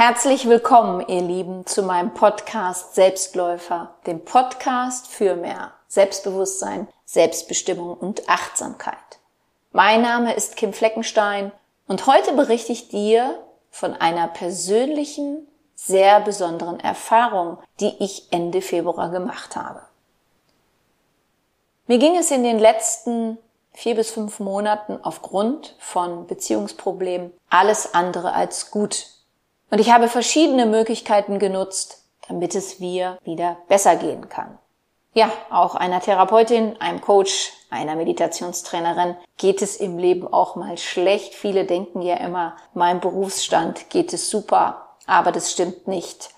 Herzlich willkommen, ihr Lieben, zu meinem Podcast Selbstläufer, dem Podcast für mehr Selbstbewusstsein, Selbstbestimmung und Achtsamkeit. Mein Name ist Kim Fleckenstein und heute berichte ich dir von einer persönlichen, sehr besonderen Erfahrung, die ich Ende Februar gemacht habe. Mir ging es in den letzten vier bis fünf Monaten aufgrund von Beziehungsproblemen alles andere als gut und ich habe verschiedene Möglichkeiten genutzt, damit es mir wieder besser gehen kann. Ja, auch einer Therapeutin, einem Coach, einer Meditationstrainerin geht es im Leben auch mal schlecht. Viele denken ja immer, mein Berufsstand geht es super, aber das stimmt nicht.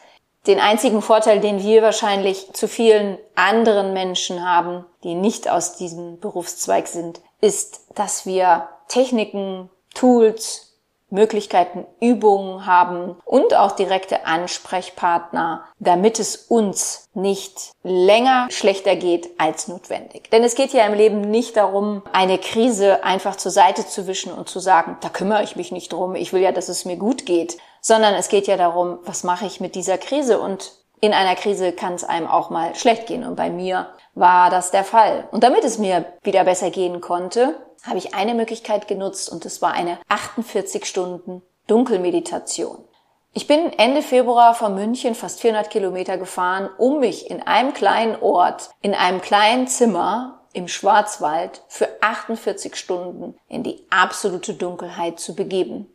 Den einzigen Vorteil, den wir wahrscheinlich zu vielen anderen Menschen haben, die nicht aus diesem Berufszweig sind, ist, dass wir Techniken, Tools, Möglichkeiten, Übungen haben und auch direkte Ansprechpartner, damit es uns nicht länger schlechter geht als notwendig. Denn es geht ja im Leben nicht darum, eine Krise einfach zur Seite zu wischen und zu sagen, da kümmere ich mich nicht drum, ich will ja, dass es mir gut geht, sondern es geht ja darum, was mache ich mit dieser Krise und in einer Krise kann es einem auch mal schlecht gehen und bei mir war das der Fall. Und damit es mir wieder besser gehen konnte, habe ich eine Möglichkeit genutzt und es war eine 48 Stunden Dunkelmeditation. Ich bin Ende Februar von München fast 400 Kilometer gefahren, um mich in einem kleinen Ort, in einem kleinen Zimmer im Schwarzwald für 48 Stunden in die absolute Dunkelheit zu begeben.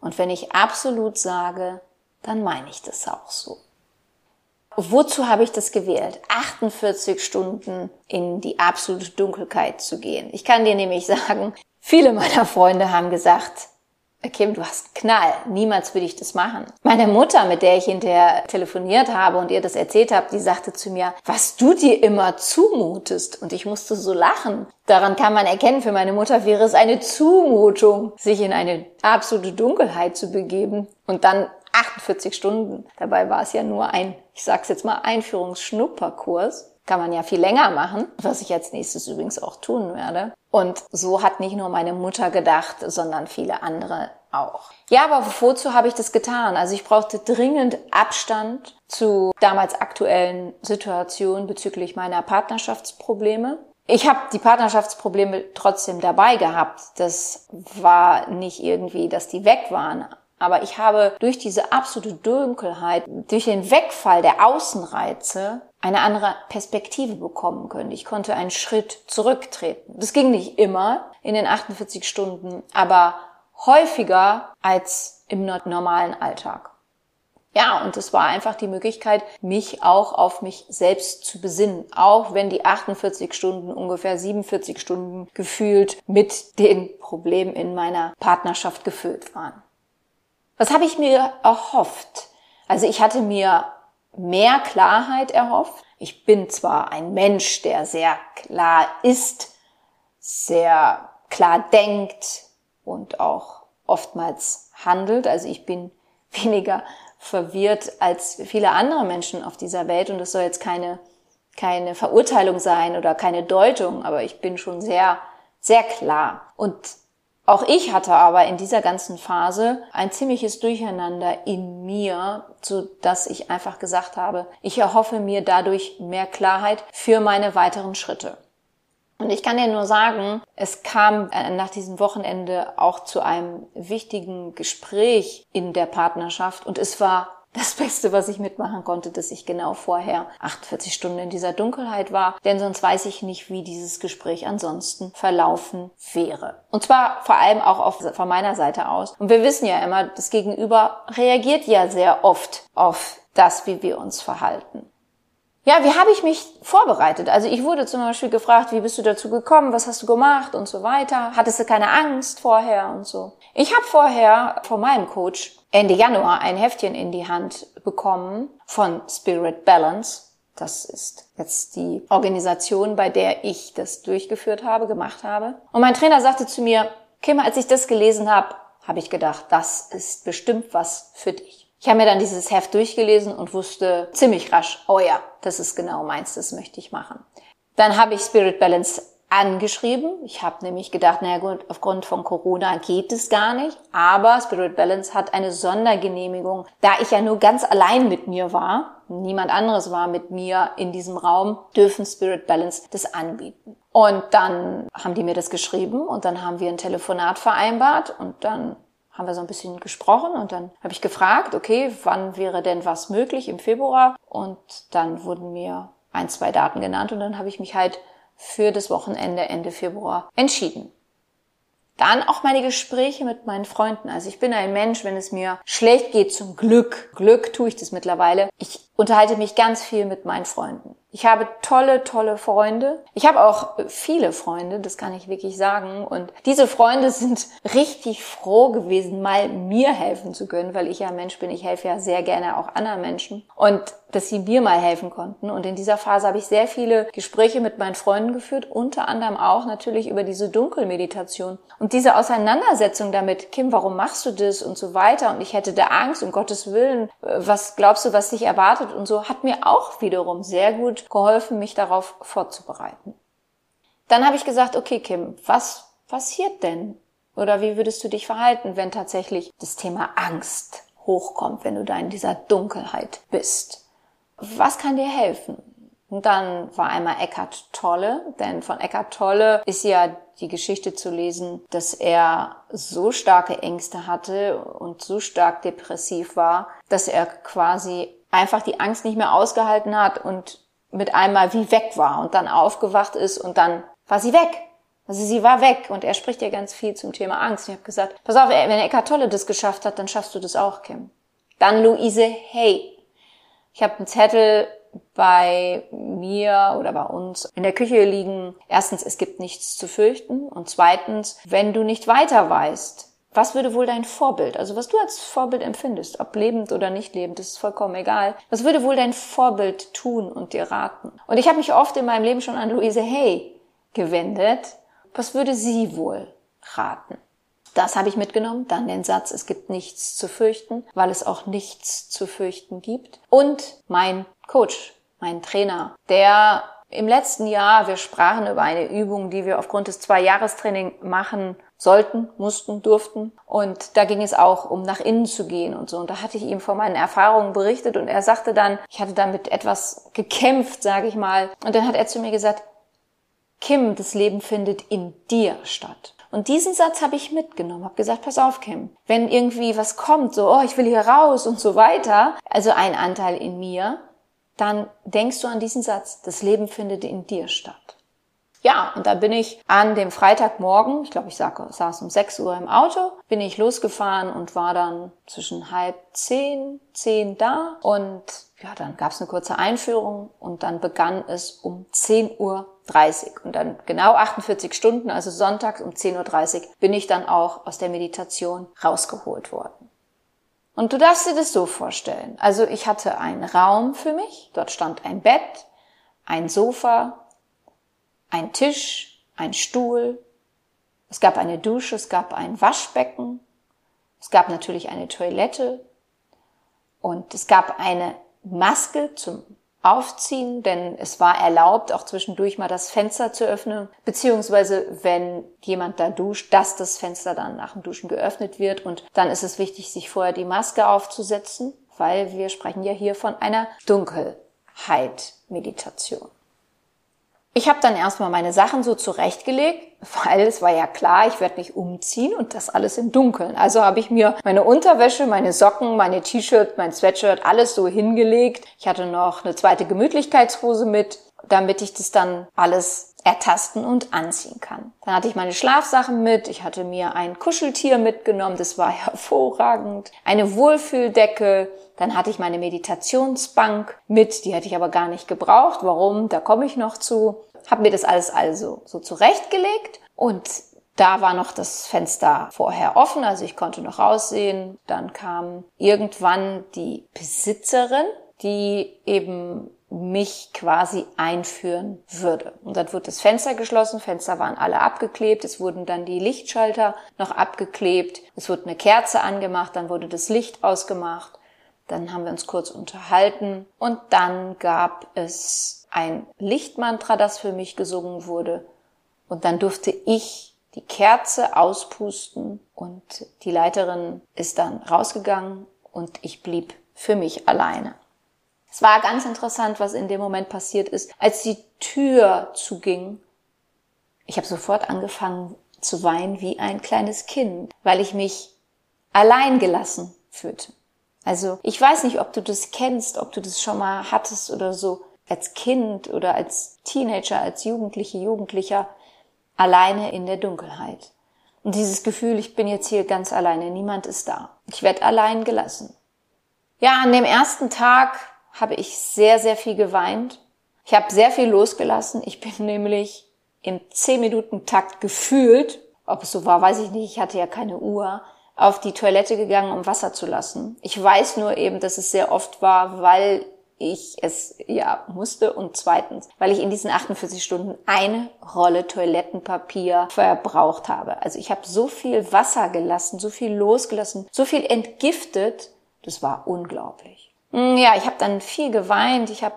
Und wenn ich absolut sage, dann meine ich das auch so. Wozu habe ich das gewählt? 48 Stunden in die absolute Dunkelheit zu gehen. Ich kann dir nämlich sagen, viele meiner Freunde haben gesagt, Kim, du hast Knall. Niemals würde ich das machen. Meine Mutter, mit der ich hinterher telefoniert habe und ihr das erzählt habe, die sagte zu mir, was du dir immer zumutest. Und ich musste so lachen. Daran kann man erkennen, für meine Mutter wäre es eine Zumutung, sich in eine absolute Dunkelheit zu begeben und dann 48 Stunden. Dabei war es ja nur ein, ich sag's jetzt mal, Einführungsschnupperkurs. Kann man ja viel länger machen, was ich als nächstes übrigens auch tun werde. Und so hat nicht nur meine Mutter gedacht, sondern viele andere auch. Ja, aber wozu habe ich das getan? Also ich brauchte dringend Abstand zu damals aktuellen Situationen bezüglich meiner Partnerschaftsprobleme. Ich habe die Partnerschaftsprobleme trotzdem dabei gehabt. Das war nicht irgendwie, dass die weg waren. Aber ich habe durch diese absolute Dunkelheit, durch den Wegfall der Außenreize eine andere Perspektive bekommen können. Ich konnte einen Schritt zurücktreten. Das ging nicht immer in den 48 Stunden, aber häufiger als im normalen Alltag. Ja, und es war einfach die Möglichkeit, mich auch auf mich selbst zu besinnen, auch wenn die 48 Stunden ungefähr 47 Stunden gefühlt mit den Problemen in meiner Partnerschaft gefüllt waren. Was habe ich mir erhofft? Also ich hatte mir mehr Klarheit erhofft. Ich bin zwar ein Mensch, der sehr klar ist, sehr klar denkt und auch oftmals handelt. Also ich bin weniger verwirrt als viele andere Menschen auf dieser Welt und das soll jetzt keine, keine Verurteilung sein oder keine Deutung, aber ich bin schon sehr, sehr klar. Und auch ich hatte aber in dieser ganzen Phase ein ziemliches Durcheinander in mir, so dass ich einfach gesagt habe, ich erhoffe mir dadurch mehr Klarheit für meine weiteren Schritte. Und ich kann dir nur sagen, es kam äh, nach diesem Wochenende auch zu einem wichtigen Gespräch in der Partnerschaft und es war das Beste, was ich mitmachen konnte, dass ich genau vorher 48 Stunden in dieser Dunkelheit war, denn sonst weiß ich nicht, wie dieses Gespräch ansonsten verlaufen wäre. Und zwar vor allem auch auf, von meiner Seite aus. Und wir wissen ja immer, das Gegenüber reagiert ja sehr oft auf das, wie wir uns verhalten. Ja, wie habe ich mich vorbereitet? Also ich wurde zum Beispiel gefragt, wie bist du dazu gekommen, was hast du gemacht und so weiter. Hattest du keine Angst vorher und so. Ich habe vorher von meinem Coach Ende Januar ein Heftchen in die Hand bekommen von Spirit Balance. Das ist jetzt die Organisation, bei der ich das durchgeführt habe, gemacht habe. Und mein Trainer sagte zu mir, Kim, als ich das gelesen habe, habe ich gedacht, das ist bestimmt was für dich. Ich habe mir dann dieses Heft durchgelesen und wusste ziemlich rasch, oh ja, das ist genau meins, das möchte ich machen. Dann habe ich Spirit Balance angeschrieben. Ich habe nämlich gedacht, naja gut, aufgrund von Corona geht es gar nicht. Aber Spirit Balance hat eine Sondergenehmigung. Da ich ja nur ganz allein mit mir war, niemand anderes war mit mir in diesem Raum, dürfen Spirit Balance das anbieten. Und dann haben die mir das geschrieben und dann haben wir ein Telefonat vereinbart und dann haben wir so ein bisschen gesprochen und dann habe ich gefragt, okay, wann wäre denn was möglich im Februar? Und dann wurden mir ein, zwei Daten genannt und dann habe ich mich halt für das Wochenende Ende Februar entschieden. Dann auch meine Gespräche mit meinen Freunden. Also ich bin ein Mensch, wenn es mir schlecht geht, zum Glück, Glück tue ich das mittlerweile. Ich unterhalte mich ganz viel mit meinen Freunden. Ich habe tolle, tolle Freunde. Ich habe auch viele Freunde, das kann ich wirklich sagen. Und diese Freunde sind richtig froh gewesen, mal mir helfen zu können, weil ich ja Mensch bin. Ich helfe ja sehr gerne auch anderen Menschen. Und dass sie mir mal helfen konnten. Und in dieser Phase habe ich sehr viele Gespräche mit meinen Freunden geführt, unter anderem auch natürlich über diese Dunkelmeditation. Und diese Auseinandersetzung damit, Kim, warum machst du das und so weiter? Und ich hätte da Angst, um Gottes Willen, was glaubst du, was dich erwartet und so, hat mir auch wiederum sehr gut geholfen, mich darauf vorzubereiten. Dann habe ich gesagt, okay, Kim, was passiert denn? Oder wie würdest du dich verhalten, wenn tatsächlich das Thema Angst hochkommt, wenn du da in dieser Dunkelheit bist? was kann dir helfen? Und dann war einmal Eckhart Tolle, denn von Eckhart Tolle ist ja die Geschichte zu lesen, dass er so starke Ängste hatte und so stark depressiv war, dass er quasi einfach die Angst nicht mehr ausgehalten hat und mit einmal wie weg war und dann aufgewacht ist und dann war sie weg. Also sie war weg und er spricht ja ganz viel zum Thema Angst. Ich habe gesagt, pass auf, wenn Eckhart Tolle das geschafft hat, dann schaffst du das auch, Kim. Dann Luise Hay. Ich habe einen Zettel bei mir oder bei uns in der Küche liegen. Erstens, es gibt nichts zu fürchten. Und zweitens, wenn du nicht weiter weißt, was würde wohl dein Vorbild, also was du als Vorbild empfindest, ob lebend oder nicht lebend, das ist vollkommen egal. Was würde wohl dein Vorbild tun und dir raten? Und ich habe mich oft in meinem Leben schon an Luise Hay gewendet. Was würde sie wohl raten? Das habe ich mitgenommen. Dann den Satz, es gibt nichts zu fürchten, weil es auch nichts zu fürchten gibt. Und mein Coach, mein Trainer, der im letzten Jahr, wir sprachen über eine Übung, die wir aufgrund des Zwei-Jahres-Training machen sollten, mussten, durften. Und da ging es auch um nach innen zu gehen und so. Und da hatte ich ihm von meinen Erfahrungen berichtet und er sagte dann, ich hatte damit etwas gekämpft, sage ich mal. Und dann hat er zu mir gesagt, Kim, das Leben findet in dir statt. Und diesen Satz habe ich mitgenommen, habe gesagt, pass auf, Kim, wenn irgendwie was kommt, so, oh, ich will hier raus und so weiter, also ein Anteil in mir, dann denkst du an diesen Satz, das Leben findet in dir statt. Ja, und da bin ich an dem Freitagmorgen, ich glaube, ich saß um 6 Uhr im Auto, bin ich losgefahren und war dann zwischen halb zehn, zehn da und ja, dann gab es eine kurze Einführung und dann begann es um 10.30 Uhr. Und dann genau 48 Stunden, also sonntags um 10.30 Uhr, bin ich dann auch aus der Meditation rausgeholt worden. Und du darfst dir das so vorstellen. Also ich hatte einen Raum für mich, dort stand ein Bett, ein Sofa, ein Tisch, ein Stuhl, es gab eine Dusche, es gab ein Waschbecken, es gab natürlich eine Toilette. Und es gab eine Maske zum Aufziehen, denn es war erlaubt, auch zwischendurch mal das Fenster zu öffnen, beziehungsweise wenn jemand da duscht, dass das Fenster dann nach dem Duschen geöffnet wird. Und dann ist es wichtig, sich vorher die Maske aufzusetzen, weil wir sprechen ja hier von einer Dunkelheit-Meditation. Ich habe dann erstmal meine Sachen so zurechtgelegt, weil es war ja klar, ich werde mich umziehen und das alles im Dunkeln. Also habe ich mir meine Unterwäsche, meine Socken, meine T-Shirt, mein Sweatshirt, alles so hingelegt. Ich hatte noch eine zweite Gemütlichkeitshose mit, damit ich das dann alles ertasten und anziehen kann. Dann hatte ich meine Schlafsachen mit, ich hatte mir ein Kuscheltier mitgenommen, das war hervorragend, eine Wohlfühldecke, dann hatte ich meine Meditationsbank mit, die hätte ich aber gar nicht gebraucht. Warum? Da komme ich noch zu. Habe mir das alles also so zurechtgelegt und da war noch das Fenster vorher offen, also ich konnte noch raussehen. Dann kam irgendwann die Besitzerin, die eben mich quasi einführen würde. Und dann wurde das Fenster geschlossen, Fenster waren alle abgeklebt, es wurden dann die Lichtschalter noch abgeklebt, es wurde eine Kerze angemacht, dann wurde das Licht ausgemacht dann haben wir uns kurz unterhalten und dann gab es ein Lichtmantra, das für mich gesungen wurde. Und dann durfte ich die Kerze auspusten und die Leiterin ist dann rausgegangen und ich blieb für mich alleine. Es war ganz interessant, was in dem Moment passiert ist. Als die Tür zuging, ich habe sofort angefangen zu weinen wie ein kleines Kind, weil ich mich allein gelassen fühlte. Also ich weiß nicht, ob du das kennst, ob du das schon mal hattest oder so als Kind oder als Teenager, als Jugendliche, Jugendlicher alleine in der Dunkelheit. Und dieses Gefühl, ich bin jetzt hier ganz alleine, niemand ist da. Ich werde allein gelassen. Ja, an dem ersten Tag habe ich sehr, sehr viel geweint. Ich habe sehr viel losgelassen. Ich bin nämlich im 10-Minuten-Takt gefühlt, ob es so war, weiß ich nicht, ich hatte ja keine Uhr, auf die Toilette gegangen, um Wasser zu lassen. Ich weiß nur eben, dass es sehr oft war, weil ich es ja musste und zweitens, weil ich in diesen 48 Stunden eine Rolle Toilettenpapier verbraucht habe. Also ich habe so viel Wasser gelassen, so viel losgelassen, so viel entgiftet, das war unglaublich. Hm, ja, ich habe dann viel geweint, ich habe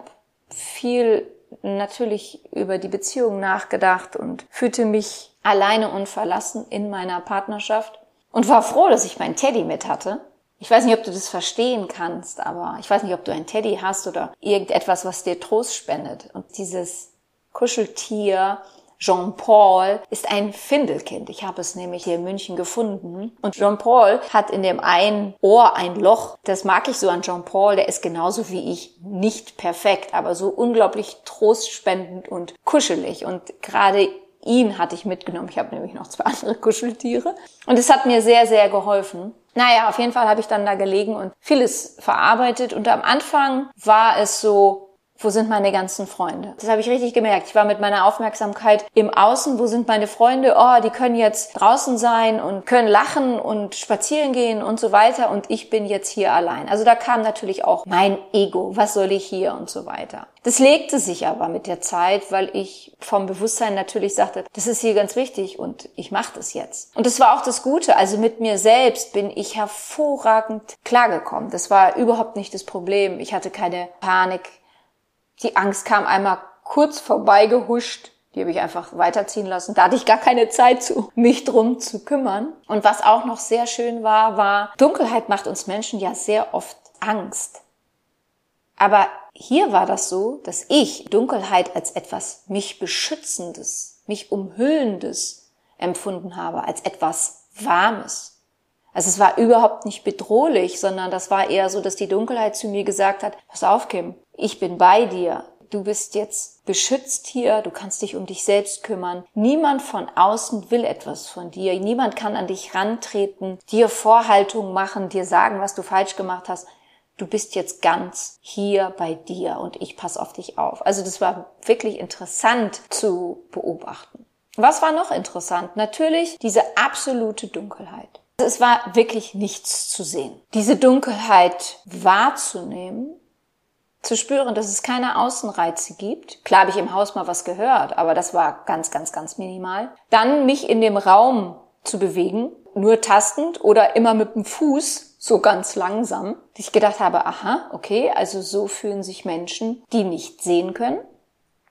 viel natürlich über die Beziehung nachgedacht und fühlte mich alleine und verlassen in meiner Partnerschaft und war froh, dass ich meinen Teddy mit hatte. Ich weiß nicht, ob du das verstehen kannst, aber ich weiß nicht, ob du einen Teddy hast oder irgendetwas, was dir Trost spendet. Und dieses Kuscheltier Jean-Paul ist ein Findelkind. Ich habe es nämlich hier in München gefunden. Und Jean-Paul hat in dem einen Ohr ein Loch. Das mag ich so an Jean-Paul. Der ist genauso wie ich nicht perfekt, aber so unglaublich trostspendend und kuschelig. Und gerade ihn hatte ich mitgenommen. Ich habe nämlich noch zwei andere Kuscheltiere. Und es hat mir sehr, sehr geholfen. Naja, auf jeden Fall habe ich dann da gelegen und vieles verarbeitet. Und am Anfang war es so, wo sind meine ganzen Freunde? Das habe ich richtig gemerkt. Ich war mit meiner Aufmerksamkeit im Außen. Wo sind meine Freunde? Oh, die können jetzt draußen sein und können lachen und spazieren gehen und so weiter. Und ich bin jetzt hier allein. Also da kam natürlich auch mein Ego. Was soll ich hier und so weiter. Das legte sich aber mit der Zeit, weil ich vom Bewusstsein natürlich sagte, das ist hier ganz wichtig und ich mache das jetzt. Und das war auch das Gute. Also mit mir selbst bin ich hervorragend klargekommen. Das war überhaupt nicht das Problem. Ich hatte keine Panik die Angst kam einmal kurz vorbeigehuscht. Die habe ich einfach weiterziehen lassen. Da hatte ich gar keine Zeit zu, mich drum zu kümmern. Und was auch noch sehr schön war, war, Dunkelheit macht uns Menschen ja sehr oft Angst. Aber hier war das so, dass ich Dunkelheit als etwas mich beschützendes, mich umhüllendes empfunden habe, als etwas Warmes. Also es war überhaupt nicht bedrohlich, sondern das war eher so, dass die Dunkelheit zu mir gesagt hat, pass auf, Kim, ich bin bei dir. Du bist jetzt beschützt hier, du kannst dich um dich selbst kümmern. Niemand von außen will etwas von dir. Niemand kann an dich rantreten, dir Vorhaltungen machen, dir sagen, was du falsch gemacht hast. Du bist jetzt ganz hier bei dir und ich passe auf dich auf. Also das war wirklich interessant zu beobachten. Was war noch interessant? Natürlich diese absolute Dunkelheit. Es war wirklich nichts zu sehen. Diese Dunkelheit wahrzunehmen zu spüren, dass es keine Außenreize gibt. Klar habe ich im Haus mal was gehört, aber das war ganz, ganz, ganz minimal. Dann mich in dem Raum zu bewegen, nur tastend oder immer mit dem Fuß, so ganz langsam. Ich gedacht habe, aha, okay, also so fühlen sich Menschen, die nicht sehen können.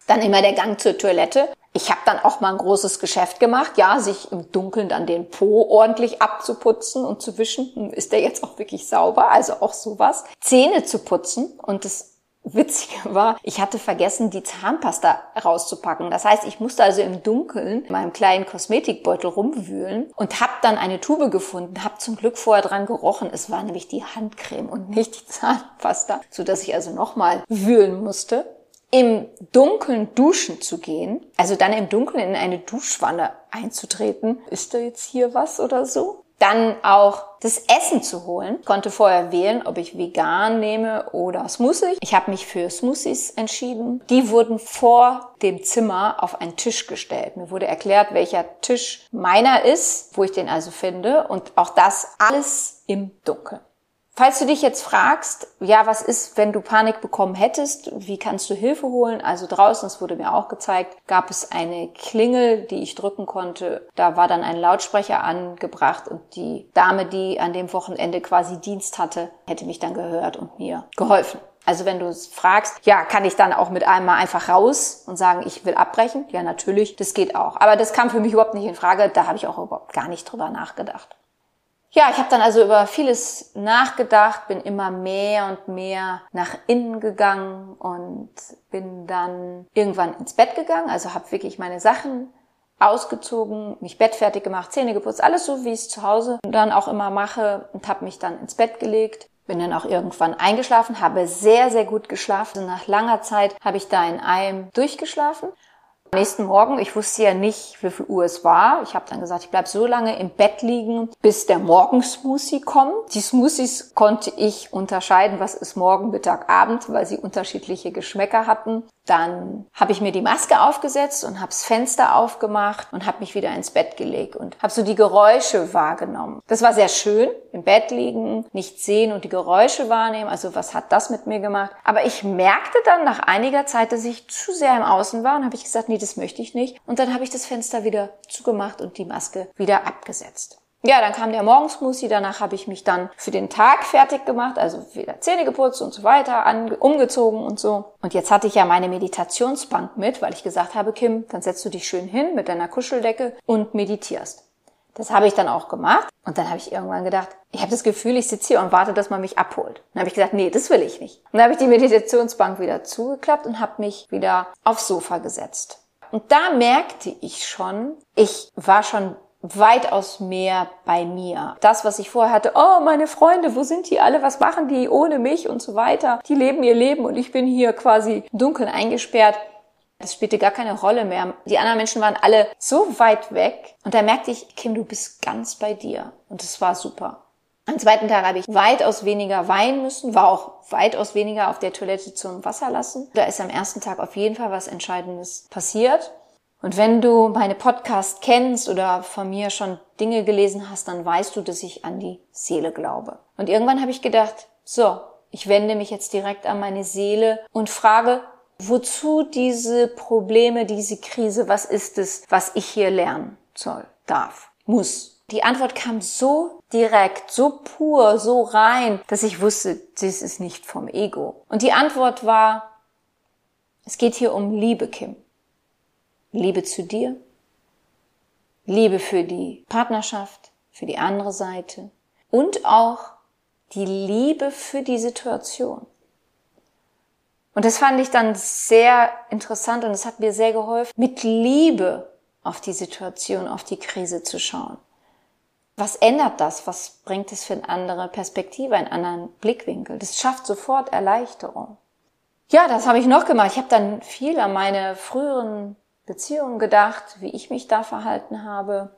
Dann immer der Gang zur Toilette. Ich habe dann auch mal ein großes Geschäft gemacht, ja, sich im Dunkeln dann den Po ordentlich abzuputzen und zu wischen. Ist der jetzt auch wirklich sauber? Also auch sowas. Zähne zu putzen und das Witzige war, ich hatte vergessen, die Zahnpasta rauszupacken. Das heißt, ich musste also im Dunkeln in meinem kleinen Kosmetikbeutel rumwühlen und habe dann eine Tube gefunden, habe zum Glück vorher dran gerochen. Es war nämlich die Handcreme und nicht die Zahnpasta, so dass ich also nochmal wühlen musste. Im Dunkeln duschen zu gehen, also dann im Dunkeln in eine Duschwanne einzutreten. Ist da jetzt hier was oder so? Dann auch das Essen zu holen. Ich konnte vorher wählen, ob ich vegan nehme oder Smoothie. Ich habe mich für Smoothies entschieden. Die wurden vor dem Zimmer auf einen Tisch gestellt. Mir wurde erklärt, welcher Tisch meiner ist, wo ich den also finde. Und auch das alles im Dunkeln. Falls du dich jetzt fragst, ja, was ist, wenn du Panik bekommen hättest? Wie kannst du Hilfe holen? Also draußen, es wurde mir auch gezeigt, gab es eine Klingel, die ich drücken konnte. Da war dann ein Lautsprecher angebracht und die Dame, die an dem Wochenende quasi Dienst hatte, hätte mich dann gehört und mir geholfen. Also wenn du fragst, ja, kann ich dann auch mit einem mal einfach raus und sagen, ich will abbrechen? Ja, natürlich, das geht auch. Aber das kam für mich überhaupt nicht in Frage. Da habe ich auch überhaupt gar nicht drüber nachgedacht. Ja, ich habe dann also über vieles nachgedacht, bin immer mehr und mehr nach innen gegangen und bin dann irgendwann ins Bett gegangen, also habe wirklich meine Sachen ausgezogen, mich bettfertig gemacht, Zähne geputzt, alles so, wie ich es zu Hause dann auch immer mache und habe mich dann ins Bett gelegt. Bin dann auch irgendwann eingeschlafen, habe sehr, sehr gut geschlafen. Nach langer Zeit habe ich da in einem durchgeschlafen nächsten Morgen, ich wusste ja nicht, wie viel Uhr es war. Ich habe dann gesagt, ich bleib so lange im Bett liegen, bis der Morgensmoothie kommt. Die Smoothies konnte ich unterscheiden, was ist Morgen, Mittag, Abend, weil sie unterschiedliche Geschmäcker hatten. Dann habe ich mir die Maske aufgesetzt und habe das Fenster aufgemacht und habe mich wieder ins Bett gelegt und habe so die Geräusche wahrgenommen. Das war sehr schön, im Bett liegen, nicht sehen und die Geräusche wahrnehmen. Also was hat das mit mir gemacht? Aber ich merkte dann nach einiger Zeit, dass ich zu sehr im Außen war und habe ich gesagt, nee, das möchte ich nicht. Und dann habe ich das Fenster wieder zugemacht und die Maske wieder abgesetzt. Ja, dann kam der Morgensmoothie, danach habe ich mich dann für den Tag fertig gemacht, also wieder Zähne geputzt und so weiter, umgezogen und so. Und jetzt hatte ich ja meine Meditationsbank mit, weil ich gesagt habe, Kim, dann setzt du dich schön hin mit deiner Kuscheldecke und meditierst. Das habe ich dann auch gemacht und dann habe ich irgendwann gedacht, ich habe das Gefühl, ich sitze hier und warte, dass man mich abholt. Dann habe ich gesagt, nee, das will ich nicht. Und dann habe ich die Meditationsbank wieder zugeklappt und habe mich wieder aufs Sofa gesetzt. Und da merkte ich schon, ich war schon weitaus mehr bei mir. Das, was ich vorher hatte, oh, meine Freunde, wo sind die alle? Was machen die ohne mich und so weiter? Die leben ihr Leben und ich bin hier quasi dunkel eingesperrt. Das spielte gar keine Rolle mehr. Die anderen Menschen waren alle so weit weg. Und da merkte ich, Kim, du bist ganz bei dir. Und das war super. Am zweiten Tag habe ich weitaus weniger weinen müssen, war auch weitaus weniger auf der Toilette zum Wasser lassen. Da ist am ersten Tag auf jeden Fall was Entscheidendes passiert. Und wenn du meine Podcast kennst oder von mir schon Dinge gelesen hast, dann weißt du, dass ich an die Seele glaube. Und irgendwann habe ich gedacht, so, ich wende mich jetzt direkt an meine Seele und frage, wozu diese Probleme, diese Krise, was ist es, was ich hier lernen soll, darf, muss? Die Antwort kam so direkt, so pur, so rein, dass ich wusste, das ist nicht vom Ego. Und die Antwort war, es geht hier um Liebe, Kim. Liebe zu dir, Liebe für die Partnerschaft, für die andere Seite und auch die Liebe für die Situation. Und das fand ich dann sehr interessant und es hat mir sehr geholfen, mit Liebe auf die Situation, auf die Krise zu schauen. Was ändert das? Was bringt es für eine andere Perspektive, einen anderen Blickwinkel? Das schafft sofort Erleichterung. Ja, das habe ich noch gemacht. Ich habe dann viel an meine früheren Beziehungen gedacht, wie ich mich da verhalten habe,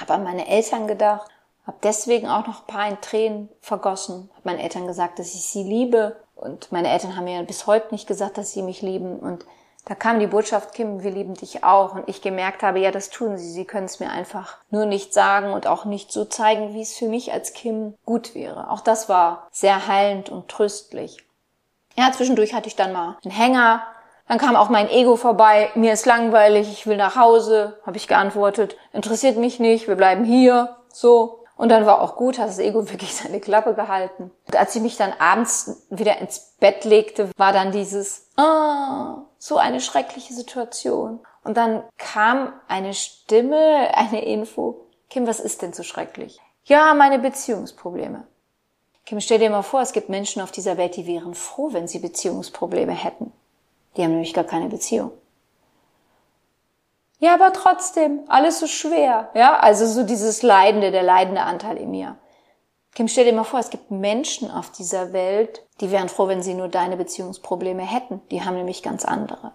habe an meine Eltern gedacht, habe deswegen auch noch ein paar in Tränen vergossen, habe meinen Eltern gesagt, dass ich sie liebe und meine Eltern haben mir bis heute nicht gesagt, dass sie mich lieben und da kam die Botschaft, Kim, wir lieben dich auch. Und ich gemerkt habe, ja, das tun sie. Sie können es mir einfach nur nicht sagen und auch nicht so zeigen, wie es für mich als Kim gut wäre. Auch das war sehr heilend und tröstlich. Ja, zwischendurch hatte ich dann mal einen Hänger, dann kam auch mein Ego vorbei, mir ist langweilig, ich will nach Hause, habe ich geantwortet, interessiert mich nicht, wir bleiben hier, so. Und dann war auch gut, hat das Ego wirklich seine Klappe gehalten. Und als ich mich dann abends wieder ins Bett legte, war dann dieses, ah, so eine schreckliche Situation. Und dann kam eine Stimme, eine Info, Kim, was ist denn so schrecklich? Ja, meine Beziehungsprobleme. Kim, stell dir mal vor, es gibt Menschen auf dieser Welt, die wären froh, wenn sie Beziehungsprobleme hätten. Die haben nämlich gar keine Beziehung. Ja, aber trotzdem, alles so schwer. Ja, also so dieses Leidende, der leidende Anteil in mir. Kim, stell dir mal vor, es gibt Menschen auf dieser Welt, die wären froh, wenn sie nur deine Beziehungsprobleme hätten. Die haben nämlich ganz andere.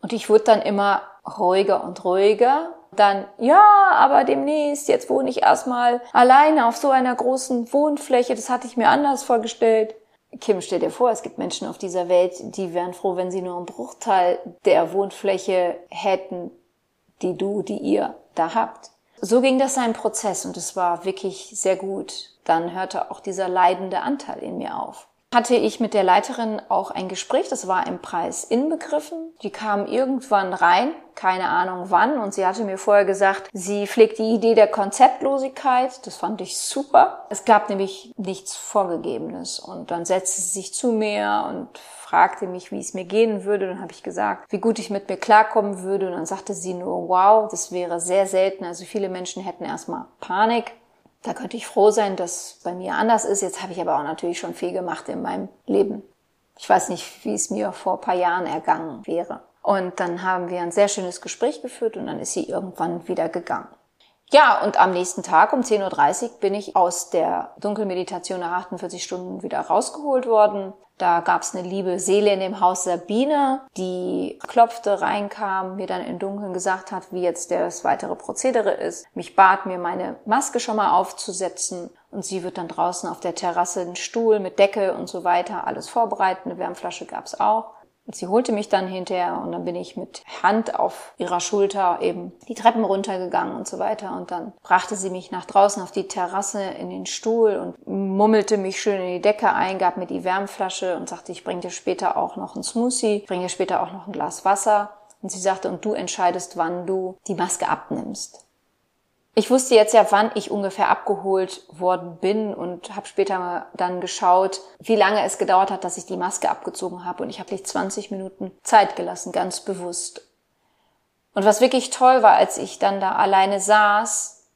Und ich wurde dann immer ruhiger und ruhiger. Dann, ja, aber demnächst, jetzt wohne ich erstmal alleine auf so einer großen Wohnfläche. Das hatte ich mir anders vorgestellt. Kim, stell dir vor, es gibt Menschen auf dieser Welt, die wären froh, wenn sie nur einen Bruchteil der Wohnfläche hätten, die du, die ihr da habt. So ging das seinen Prozess und es war wirklich sehr gut. Dann hörte auch dieser leidende Anteil in mir auf. Hatte ich mit der Leiterin auch ein Gespräch, das war im Preis inbegriffen. Die kam irgendwann rein, keine Ahnung wann, und sie hatte mir vorher gesagt, sie pflegt die Idee der Konzeptlosigkeit. Das fand ich super. Es gab nämlich nichts Vorgegebenes. Und dann setzte sie sich zu mir und fragte mich, wie es mir gehen würde. Dann habe ich gesagt, wie gut ich mit mir klarkommen würde. Und dann sagte sie nur, wow, das wäre sehr selten. Also viele Menschen hätten erstmal Panik. Da könnte ich froh sein, dass bei mir anders ist. Jetzt habe ich aber auch natürlich schon viel gemacht in meinem Leben. Ich weiß nicht, wie es mir vor ein paar Jahren ergangen wäre. Und dann haben wir ein sehr schönes Gespräch geführt und dann ist sie irgendwann wieder gegangen. Ja, und am nächsten Tag um 10.30 Uhr bin ich aus der Dunkelmeditation nach 48 Stunden wieder rausgeholt worden. Da gab's eine liebe Seele in dem Haus Sabine, die klopfte, reinkam, mir dann im Dunkeln gesagt hat, wie jetzt das weitere Prozedere ist, mich bat, mir meine Maske schon mal aufzusetzen und sie wird dann draußen auf der Terrasse einen Stuhl mit Decke und so weiter alles vorbereiten. Eine Wärmflasche gab's auch. Und sie holte mich dann hinterher und dann bin ich mit Hand auf ihrer Schulter eben die Treppen runtergegangen und so weiter. Und dann brachte sie mich nach draußen auf die Terrasse in den Stuhl und mummelte mich schön in die Decke ein, gab mir die Wärmflasche und sagte, ich bringe dir später auch noch einen Smoothie, bringe dir später auch noch ein Glas Wasser. Und sie sagte, und du entscheidest, wann du die Maske abnimmst. Ich wusste jetzt ja, wann ich ungefähr abgeholt worden bin und habe später dann geschaut, wie lange es gedauert hat, dass ich die Maske abgezogen habe. Und ich habe mich 20 Minuten Zeit gelassen, ganz bewusst. Und was wirklich toll war, als ich dann da alleine saß,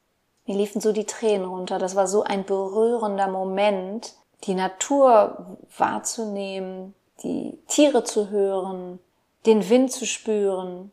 mir liefen so die Tränen runter. Das war so ein berührender Moment, die Natur wahrzunehmen, die Tiere zu hören, den Wind zu spüren,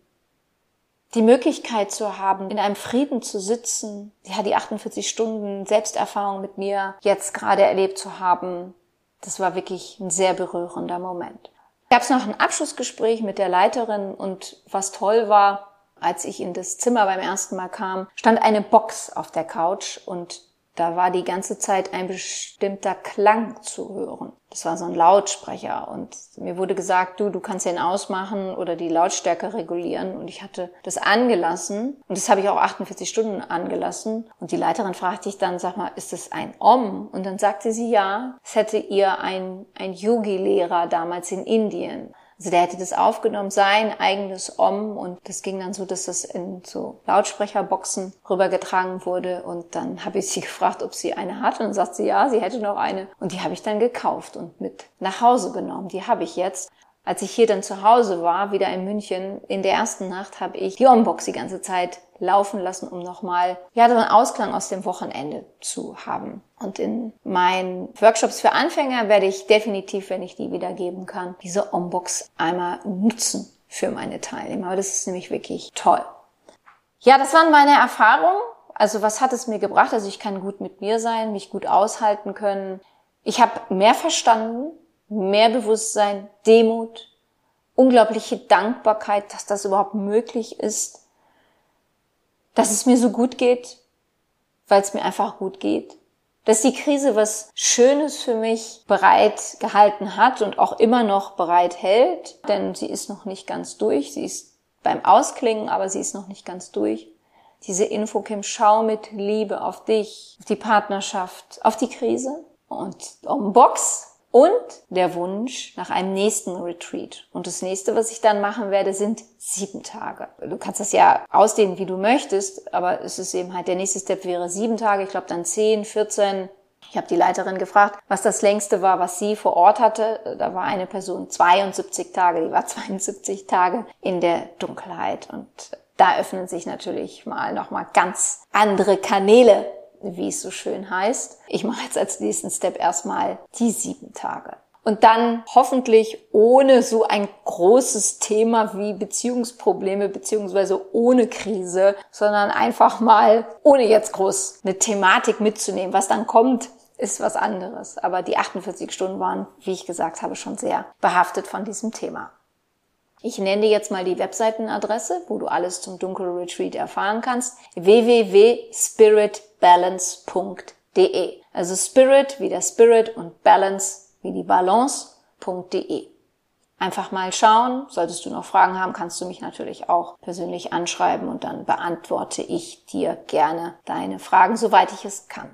die Möglichkeit zu haben, in einem Frieden zu sitzen, ja, die 48 Stunden Selbsterfahrung mit mir jetzt gerade erlebt zu haben, das war wirklich ein sehr berührender Moment. Gab es noch ein Abschlussgespräch mit der Leiterin und was toll war, als ich in das Zimmer beim ersten Mal kam, stand eine Box auf der Couch und da war die ganze Zeit ein bestimmter Klang zu hören. Das war so ein Lautsprecher und mir wurde gesagt, du, du kannst den ausmachen oder die Lautstärke regulieren und ich hatte das angelassen und das habe ich auch 48 Stunden angelassen und die Leiterin fragte ich dann, sag mal, ist das ein Om? Und dann sagte sie ja, es hätte ihr ein, ein Yogi-Lehrer damals in Indien also der hätte das aufgenommen, sein eigenes Om und das ging dann so, dass das in so Lautsprecherboxen rübergetragen wurde. Und dann habe ich sie gefragt, ob sie eine hat. Und dann sagt sie, ja, sie hätte noch eine. Und die habe ich dann gekauft und mit nach Hause genommen. Die habe ich jetzt als ich hier dann zu Hause war, wieder in München, in der ersten Nacht habe ich die Onbox die ganze Zeit laufen lassen, um nochmal, ja, so einen Ausklang aus dem Wochenende zu haben. Und in meinen Workshops für Anfänger werde ich definitiv, wenn ich die wiedergeben kann, diese Onbox einmal nutzen für meine Teilnehmer. Das ist nämlich wirklich toll. Ja, das waren meine Erfahrungen. Also was hat es mir gebracht? Also ich kann gut mit mir sein, mich gut aushalten können. Ich habe mehr verstanden, mehr Bewusstsein, Demut, unglaubliche Dankbarkeit, dass das überhaupt möglich ist, dass es mir so gut geht, weil es mir einfach gut geht, dass die Krise was Schönes für mich bereit gehalten hat und auch immer noch bereit hält, denn sie ist noch nicht ganz durch, sie ist beim Ausklingen, aber sie ist noch nicht ganz durch. Diese Info, Kim, schau mit Liebe auf dich, auf die Partnerschaft, auf die Krise. Und um Box und der Wunsch nach einem nächsten Retreat. Und das nächste, was ich dann machen werde, sind sieben Tage. Du kannst das ja ausdehnen, wie du möchtest, aber es ist eben halt, der nächste Step wäre sieben Tage, ich glaube dann zehn, 14. Ich habe die Leiterin gefragt, was das längste war, was sie vor Ort hatte. Da war eine Person 72 Tage, die war 72 Tage in der Dunkelheit. Und da öffnen sich natürlich mal nochmal ganz andere Kanäle wie es so schön heißt. Ich mache jetzt als nächsten Step erstmal die sieben Tage. Und dann hoffentlich ohne so ein großes Thema wie Beziehungsprobleme beziehungsweise ohne Krise, sondern einfach mal ohne jetzt groß eine Thematik mitzunehmen. Was dann kommt, ist was anderes. Aber die 48 Stunden waren, wie ich gesagt habe, schon sehr behaftet von diesem Thema. Ich nenne dir jetzt mal die Webseitenadresse, wo du alles zum Dunkel Retreat erfahren kannst. www.spiritbalance.de. Also Spirit wie der Spirit und Balance wie die Balance.de. Einfach mal schauen. Solltest du noch Fragen haben, kannst du mich natürlich auch persönlich anschreiben und dann beantworte ich dir gerne deine Fragen, soweit ich es kann.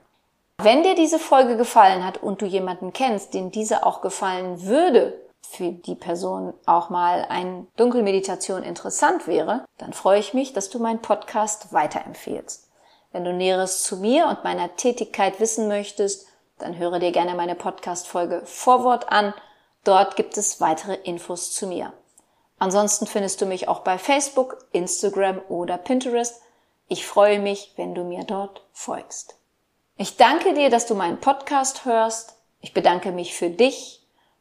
Wenn dir diese Folge gefallen hat und du jemanden kennst, den diese auch gefallen würde, für die Person auch mal ein Dunkelmeditation interessant wäre, dann freue ich mich, dass du meinen Podcast weiterempfehlst. Wenn du Näheres zu mir und meiner Tätigkeit wissen möchtest, dann höre dir gerne meine Podcast-Folge Vorwort an. Dort gibt es weitere Infos zu mir. Ansonsten findest du mich auch bei Facebook, Instagram oder Pinterest. Ich freue mich, wenn du mir dort folgst. Ich danke dir, dass du meinen Podcast hörst. Ich bedanke mich für dich,